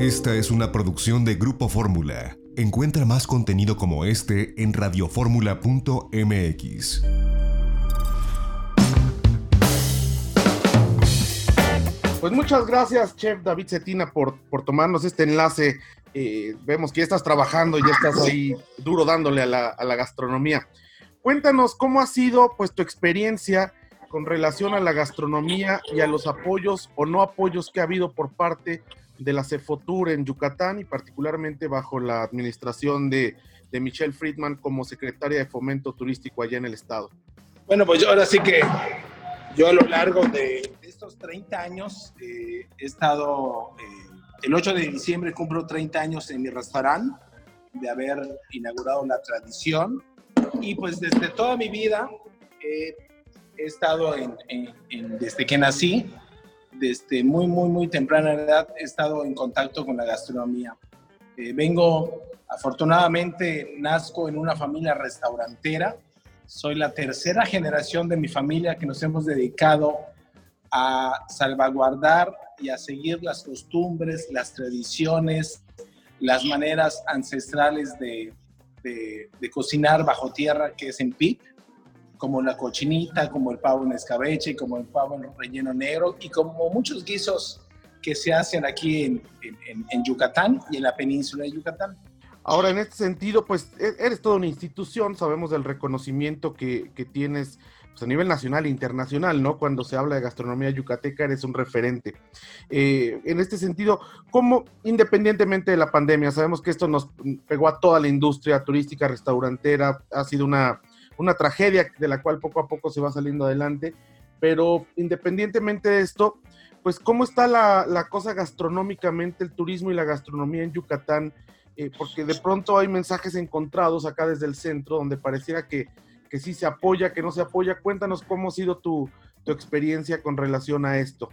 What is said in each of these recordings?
Esta es una producción de Grupo Fórmula. Encuentra más contenido como este en radioformula.mx. Pues muchas gracias, Chef David Cetina, por, por tomarnos este enlace. Eh, vemos que ya estás trabajando, ya estás ahí duro dándole a la, a la gastronomía. Cuéntanos cómo ha sido pues tu experiencia con relación a la gastronomía y a los apoyos o no apoyos que ha habido por parte de la Cefotur en Yucatán y particularmente bajo la administración de, de Michelle Friedman como secretaria de Fomento Turístico allá en el estado. Bueno, pues ahora sí que yo a lo largo de estos 30 años eh, he estado, eh, el 8 de diciembre cumplo 30 años en mi restaurante de haber inaugurado la tradición y pues desde toda mi vida eh, he estado en, en, en, desde que nací, desde muy, muy, muy temprana edad he estado en contacto con la gastronomía. Eh, vengo, afortunadamente, nazco en una familia restaurantera. Soy la tercera generación de mi familia que nos hemos dedicado a salvaguardar y a seguir las costumbres, las tradiciones, las maneras ancestrales de, de, cocinar bajo tierra, que es en PIP, como la cochinita, como el pavo en escabeche, como el pavo en relleno negro y como muchos guisos que se hacen aquí en, en, en Yucatán y en la península de Yucatán. Ahora, en este sentido, pues eres toda una institución, sabemos del reconocimiento que, que tienes pues, a nivel nacional e internacional, ¿no? Cuando se habla de gastronomía yucateca, eres un referente. Eh, en este sentido, ¿cómo, independientemente de la pandemia, sabemos que esto nos pegó a toda la industria turística, restaurantera, ha sido una, una tragedia de la cual poco a poco se va saliendo adelante, pero independientemente de esto, pues cómo está la, la cosa gastronómicamente, el turismo y la gastronomía en Yucatán, eh, porque de pronto hay mensajes encontrados acá desde el centro donde pareciera que, que sí se apoya, que no se apoya. Cuéntanos cómo ha sido tu, tu experiencia con relación a esto.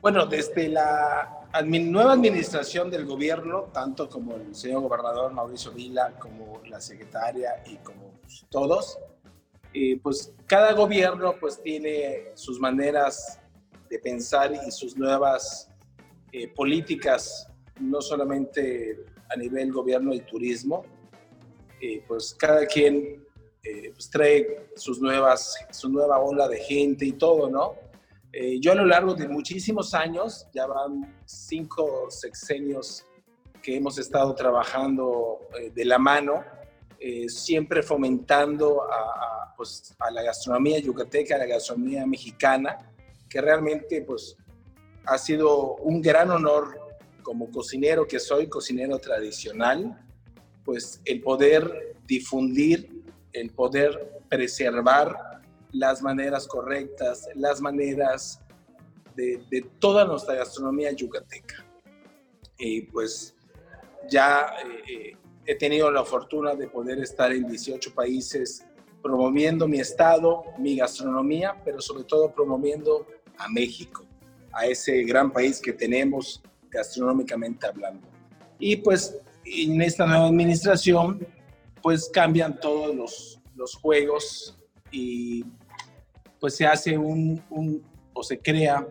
Bueno, desde la nueva administración del gobierno, tanto como el señor gobernador Mauricio Vila, como la secretaria y como todos, eh, pues cada gobierno pues tiene sus maneras de pensar y sus nuevas eh, políticas, no solamente a nivel gobierno y turismo, eh, pues cada quien pues trae sus nuevas, su nueva ola de gente y todo, ¿no? Eh, yo a lo largo de muchísimos años, ya van cinco sexenios que hemos estado trabajando eh, de la mano, eh, siempre fomentando a, a, pues, a, la gastronomía yucateca, a la gastronomía mexicana, que realmente pues, ha sido un gran honor como cocinero que soy, cocinero tradicional, pues el poder difundir, el poder preservar las maneras correctas, las maneras de, de toda nuestra gastronomía yucateca. Y pues ya eh, he tenido la fortuna de poder estar en 18 países promoviendo mi estado, mi gastronomía, pero sobre todo promoviendo a México, a ese gran país que tenemos gastronómicamente hablando. Y pues en esta nueva administración, pues cambian todos los, los juegos y pues se hace un, un o se crea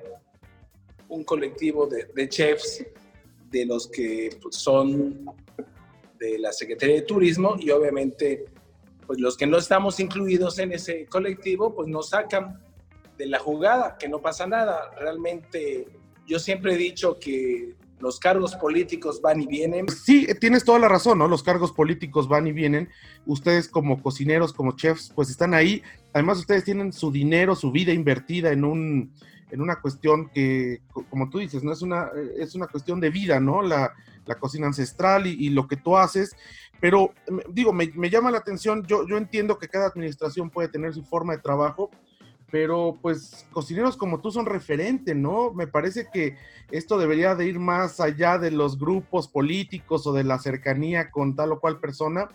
un colectivo de, de, chefs de los que pues, son de la Secretaría de Turismo y obviamente pues los que no estamos incluidos en ese colectivo pues nos sacan de la jugada, que no pasa nada. Realmente yo siempre he dicho que los cargos políticos van y vienen. Sí, tienes toda la razón, ¿no? Los cargos políticos van y vienen. Ustedes como cocineros, como chefs, pues están ahí. Además, ustedes tienen su dinero, su vida invertida en un en una cuestión que, como tú dices, no es una, es una cuestión de vida, ¿no? La, la cocina ancestral y, y, lo que tú haces. Pero, digo, me, me llama la atención, yo, yo entiendo que cada administración puede tener su forma de trabajo, pero pues cocineros como tú son referente, ¿no? Me parece que esto debería de ir más allá de los grupos políticos o de la cercanía con tal o cual persona.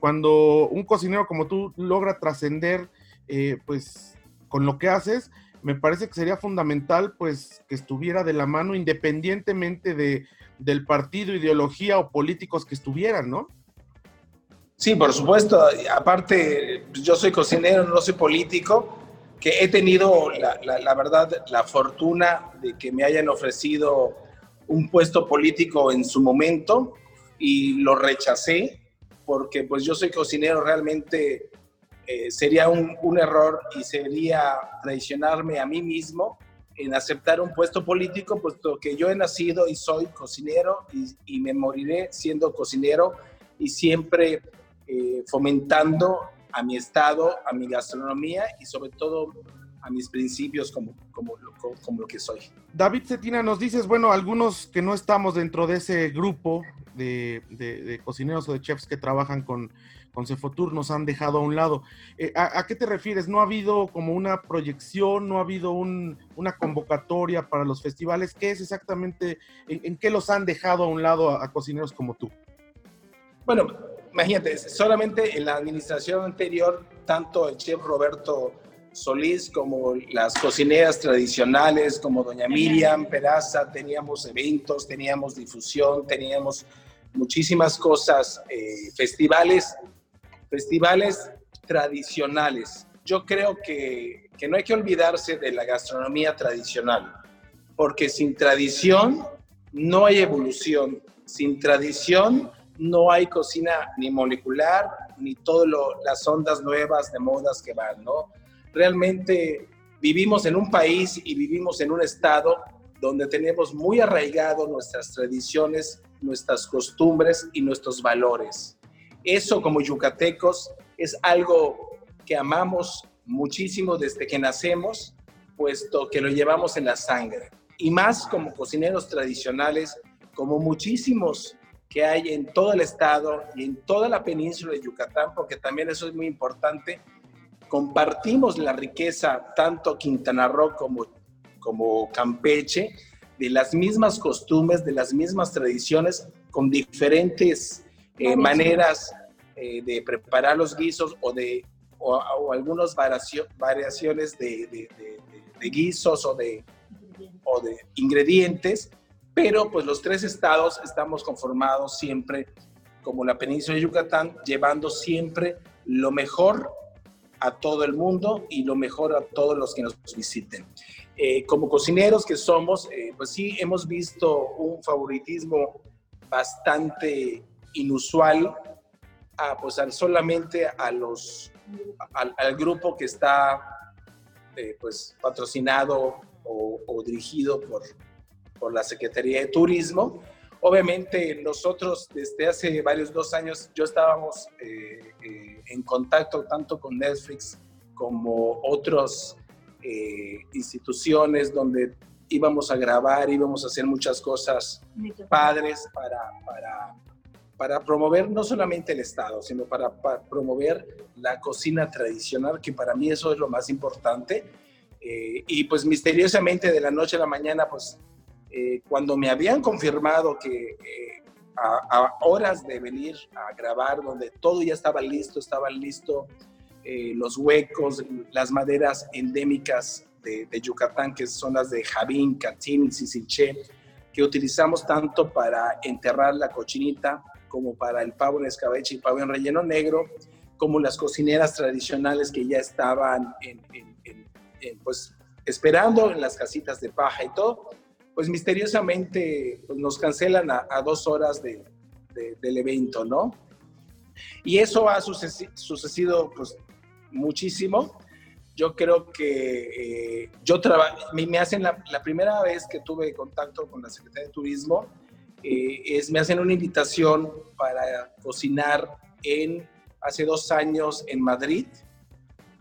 Cuando un cocinero como tú logra trascender, eh, pues, con lo que haces, me parece que sería fundamental, pues, que estuviera de la mano independientemente de, del partido, ideología o políticos que estuvieran, ¿no? Sí, por supuesto. Aparte, yo soy cocinero, no soy político, que he tenido, la, la, la, verdad, la fortuna de que me hayan ofrecido un puesto político en su momento y lo rechacé porque pues yo soy cocinero realmente eh, sería un, un, error y sería traicionarme a mí mismo en aceptar un puesto político, puesto que yo he nacido y soy cocinero y, y me moriré siendo cocinero y siempre eh, fomentando a mi estado, a mi gastronomía y sobre todo a mis principios como, como, como, lo que soy. David Cetina, nos dices, bueno, algunos que no estamos dentro de ese grupo de, de, cocineros o de chefs que trabajan con, con Cefotur nos han dejado a un lado. Eh, ¿a, qué te refieres? ¿No ha habido como una proyección, no ha habido un, una convocatoria para los festivales? ¿Qué es exactamente, en, qué los han dejado a un lado a, a cocineros como tú? Bueno, imagínate, solamente en la administración anterior, tanto el chef Roberto Solís, como las cocineras tradicionales, como doña Miriam Peraza, teníamos eventos, teníamos difusión, teníamos muchísimas cosas, eh, festivales, festivales tradicionales. Yo creo que, que no hay que olvidarse de la gastronomía tradicional, porque sin tradición no hay evolución, sin tradición no hay cocina ni molecular, ni todas las ondas nuevas de modas que van, ¿no? Realmente vivimos en un país y vivimos en un estado donde tenemos muy arraigado nuestras tradiciones, nuestras costumbres y nuestros valores. Eso como yucatecos es algo que amamos muchísimo desde que nacemos, puesto que lo llevamos en la sangre. Y más como cocineros tradicionales, como muchísimos que hay en todo el estado y en toda la península de Yucatán, porque también eso es muy importante, compartimos la riqueza, tanto Quintana Roo como, como Campeche, de las mismas costumbres, de las mismas tradiciones, con diferentes eh, maneras eh, de preparar los guisos o de o, algunas variaciones de, guisos o de, o de ingredientes, pero pues los tres estados estamos conformados siempre como la península de Yucatán, llevando siempre lo mejor a todo el mundo y lo mejor a todos los que nos visiten. Eh, como cocineros que somos, eh, pues sí hemos visto un favoritismo bastante inusual a, pues solamente a los, al, grupo que está eh, pues patrocinado o, o dirigido por, por la Secretaría de Turismo Obviamente nosotros desde hace varios dos años yo estábamos eh, eh, en contacto tanto con Netflix como otras eh, instituciones donde íbamos a grabar, íbamos a hacer muchas cosas padres para, para, para promover no solamente el Estado, sino para, para, promover la cocina tradicional, que para mí eso es lo más importante. y pues misteriosamente de la noche a la mañana, pues eh, cuando me habían confirmado que eh, a, horas de venir a grabar, donde todo ya estaba listo, estaban listos eh, los huecos, las maderas endémicas de, Yucatán, que son las de Javín, Catín Sisinché, que utilizamos tanto para enterrar la cochinita como para el pavo en escabeche y pavo en relleno negro, como las cocineras tradicionales que ya estaban pues, esperando en las casitas de paja y todo pues misteriosamente pues, nos cancelan a, dos horas de, del evento, ¿no? Y eso ha sucedido pues muchísimo. Yo creo que eh, yo me, me hacen la, primera vez que tuve contacto con la Secretaría de Turismo, eh, es, me hacen una invitación para cocinar en hace dos años en Madrid,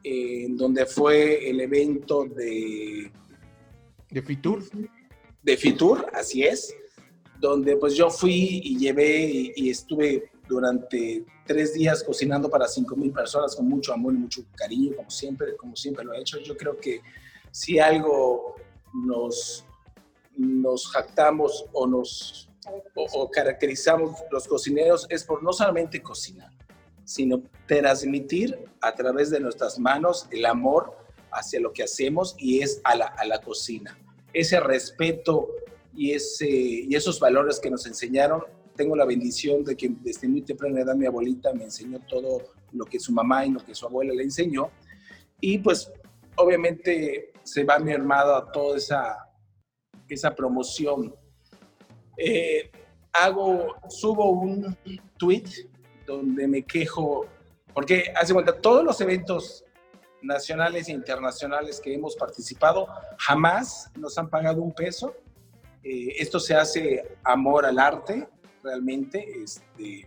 en donde fue el evento de... ¿De Fitur? De Fitur, así es, donde pues yo fui y llevé y, estuve durante tres días cocinando para cinco mil personas con mucho amor y mucho cariño, como siempre, como siempre lo he hecho. Yo creo que si algo nos, nos jactamos o nos o, caracterizamos los cocineros es por no solamente cocinar, sino transmitir a través de nuestras manos el amor hacia lo que hacemos y es a la, a la cocina ese respeto y, ese, y esos valores que nos enseñaron. Tengo la bendición de que desde muy temprana edad mi abuelita me enseñó todo lo que su mamá y lo que su abuela le enseñó. Y pues obviamente se va mi a toda esa, esa promoción eh, hago, subo un tweet donde me quejo, porque hace cuenta, todos los eventos nacionales e internacionales que hemos participado, jamás nos han pagado un peso. Eh, esto se hace amor al arte, realmente, este,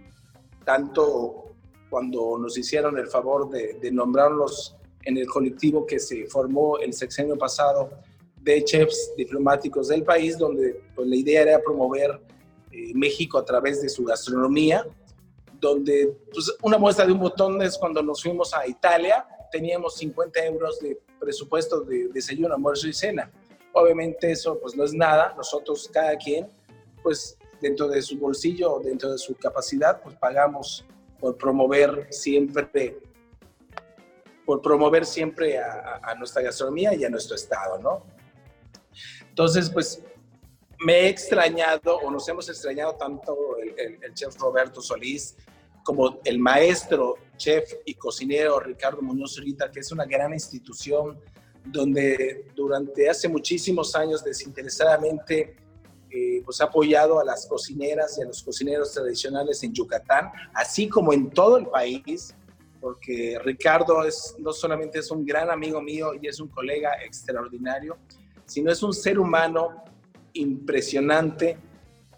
tanto cuando nos hicieron el favor de, nombrarlos en el colectivo que se formó el sexenio pasado de chefs diplomáticos del país, donde pues, la idea era promover eh, México a través de su gastronomía, donde pues, una muestra de un botón es cuando nos fuimos a Italia, teníamos 50 euros de presupuesto de desayuno, almuerzo y cena. Obviamente eso pues no es nada, nosotros cada quien pues dentro de su bolsillo, dentro de su capacidad, pues pagamos por promover siempre por promover siempre a, a, nuestra gastronomía y a nuestro estado, ¿no? Entonces, pues me he extrañado o nos hemos extrañado tanto el, el, chef Roberto Solís como el maestro chef y cocinero Ricardo Muñoz Zurita, que es una gran institución donde durante hace muchísimos años desinteresadamente eh, pues ha apoyado a las cocineras y a los cocineros tradicionales en Yucatán, así como en todo el país, porque Ricardo es, no solamente es un gran amigo mío y es un colega extraordinario, sino es un ser humano impresionante,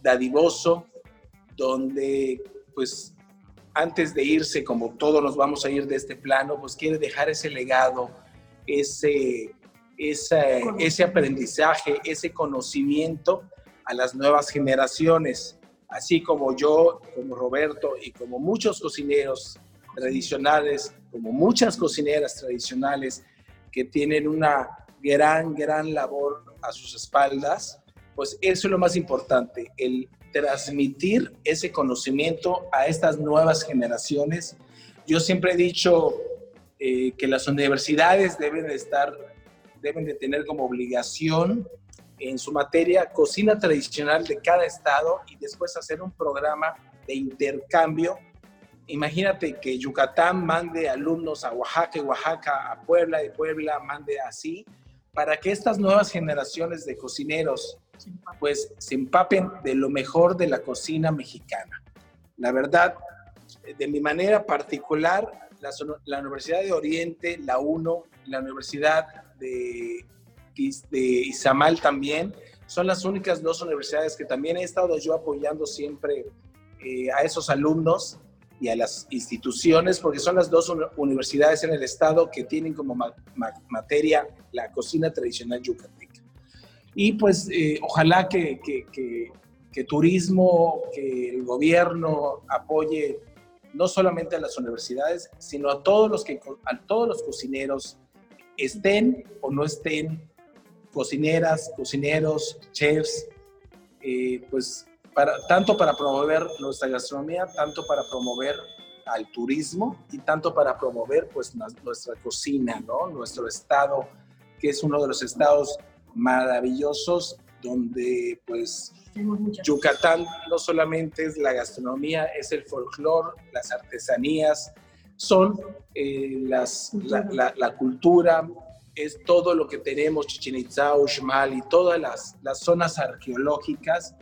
dadivoso, donde pues antes de irse, como todos nos vamos a ir de este plano, pues quiere dejar ese legado, ese, ese, ese aprendizaje, ese conocimiento a las nuevas generaciones, así como yo, como Roberto y como muchos cocineros tradicionales, como muchas cocineras tradicionales que tienen una gran, gran labor a sus espaldas, pues eso es lo más importante, el transmitir ese conocimiento a estas nuevas generaciones. Yo siempre he dicho eh, que las universidades deben de estar, deben de tener como obligación en su materia cocina tradicional de cada estado y después hacer un programa de intercambio. Imagínate que Yucatán mande alumnos a Oaxaca y Oaxaca, a Puebla y Puebla mande así, para que estas nuevas generaciones de cocineros pues se empapen de lo mejor de la cocina mexicana. La verdad, de mi manera particular, la, Universidad de Oriente, la UNO, la Universidad de, de Izamal también, son las únicas dos universidades que también he estado yo apoyando siempre eh, a esos alumnos y a las instituciones, porque son las dos universidades en el estado que tienen como materia la cocina tradicional yucateca. Y pues eh, ojalá que, que, que, turismo, que el gobierno apoye no solamente a las universidades, sino a todos los, que, a todos los cocineros, estén o no estén, cocineras, cocineros, chefs, eh, pues tanto para promover nuestra gastronomía, tanto para promover al turismo y tanto para promover pues nuestra cocina, ¿no? Nuestro estado, que es uno de los estados maravillosos donde pues Yucatán no solamente es la gastronomía, es el folclore, las artesanías, son eh, las, la, la, cultura, es todo lo que tenemos, Chichen Itza, Uxmal y todas las, las zonas arqueológicas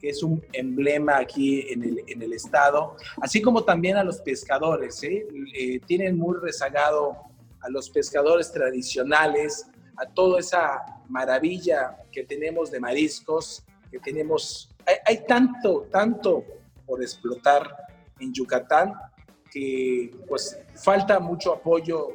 que es un emblema aquí en el, en el estado, así como también a los pescadores. ¿eh? Eh, tienen muy rezagado a los pescadores tradicionales, a toda esa maravilla que tenemos de mariscos, que tenemos, hay, hay tanto, tanto por explotar en Yucatán que pues falta mucho apoyo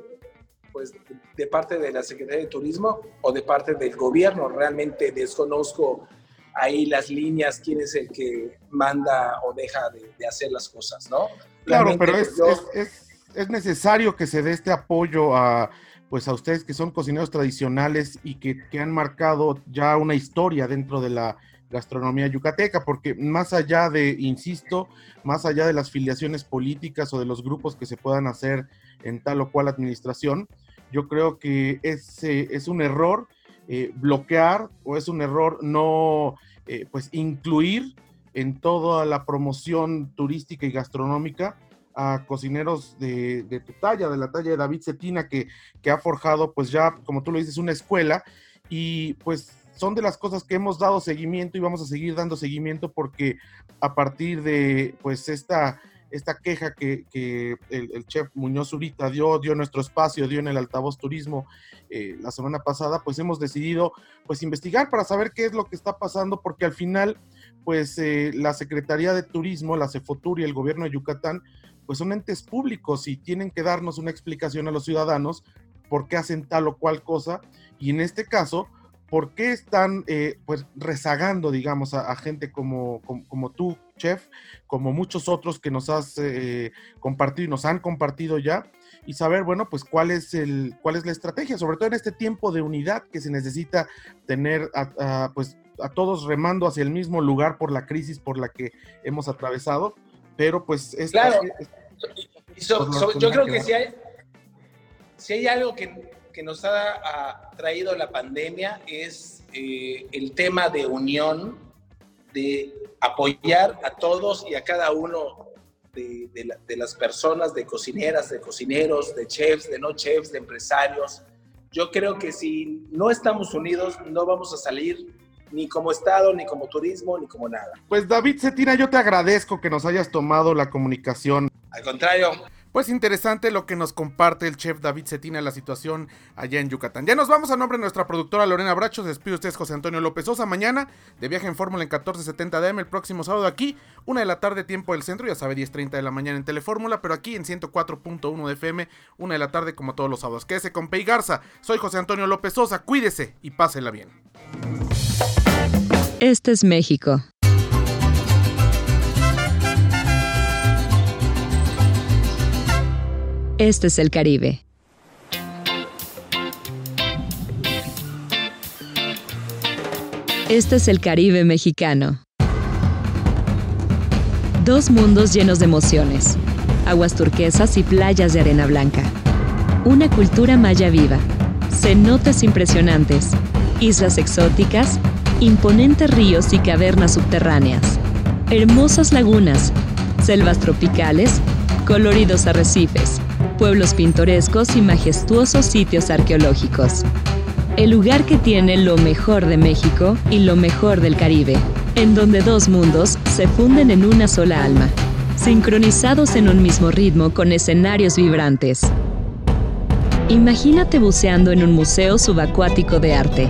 pues de parte de la Secretaría de Turismo o de parte del gobierno. Realmente desconozco ahí las líneas, quién es el que manda o deja de, hacer las cosas, ¿no? Claro, pero pues, es, es, necesario que se dé este apoyo a, pues a ustedes que son cocineros tradicionales y que, que han marcado ya una historia dentro de la gastronomía yucateca, porque más allá de, insisto, más allá de las filiaciones políticas o de los grupos que se puedan hacer en tal o cual administración, yo creo que es, es un error eh, bloquear o es un error no eh, pues incluir en toda la promoción turística y gastronómica a cocineros de, tu talla, de la talla de David Cetina, que, que, ha forjado, pues ya, como tú lo dices, una escuela. Y pues son de las cosas que hemos dado seguimiento y vamos a seguir dando seguimiento porque a partir de pues esta, esta queja que, el, chef Muñoz Zurita dio, dio nuestro espacio, dio en el altavoz turismo eh, la semana pasada, pues hemos decidido pues investigar para saber qué es lo que está pasando porque al final pues eh, la Secretaría de Turismo, la Cefotur y el gobierno de Yucatán pues son entes públicos y tienen que darnos una explicación a los ciudadanos por qué hacen tal o cual cosa y en este caso ¿por qué están eh, pues rezagando, digamos, a, gente como, como, tú, chef, como muchos otros que nos has eh, compartido y nos han compartido ya? Y saber, bueno, pues cuál es, el, cuál es la estrategia, sobre todo en este tiempo de unidad que se necesita tener a, pues, a todos remando hacia el mismo lugar por la crisis por la que hemos atravesado, pero pues... es claro, yo creo que, si, hay, si hay algo que que nos ha, traído la pandemia es eh, el tema de unión, de apoyar a todos y a cada uno de, las personas, de cocineras, de cocineros, de chefs, de no chefs, de empresarios. Yo creo que si no estamos unidos, no vamos a salir ni como Estado, ni como turismo, ni como nada. Pues David Cetina, yo te agradezco que nos hayas tomado la comunicación. Al contrario. Pues interesante lo que nos comparte el chef David Cetina la situación allá en Yucatán. Ya nos vamos a nombre de nuestra productora Lorena Bracho. Despido usted José Antonio López Sosa. Mañana de viaje en Fórmula en 1470 DM. El próximo sábado aquí, una de la tarde, tiempo del centro. Ya sabe, 10.30 de la mañana en Telefórmula. Pero aquí en 104.1 de FM, una de la tarde como todos los sábados. Quédese con Pei Garza. Soy José Antonio López Sosa. Cuídese y pásela bien. Este es México. Este es el Caribe. Este es el Caribe mexicano. Dos mundos llenos de emociones, aguas turquesas y playas de arena blanca. Una cultura maya viva, cenotes impresionantes, islas exóticas, imponentes ríos y cavernas subterráneas, hermosas lagunas, selvas tropicales, coloridos arrecifes, pueblos pintorescos y majestuosos sitios arqueológicos. El lugar que tiene lo mejor de México y lo mejor del Caribe, en donde dos mundos se funden en una sola alma, sincronizados en un mismo ritmo con escenarios vibrantes. Imagínate buceando en un museo subacuático de arte,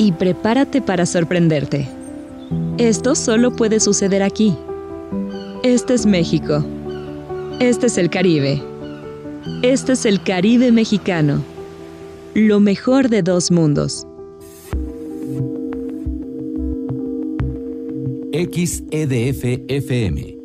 y prepárate para sorprenderte. Esto solo puede suceder aquí. Este es México. Este es el Caribe. Este es el Caribe mexicano. Lo mejor de dos mundos. XEDF FM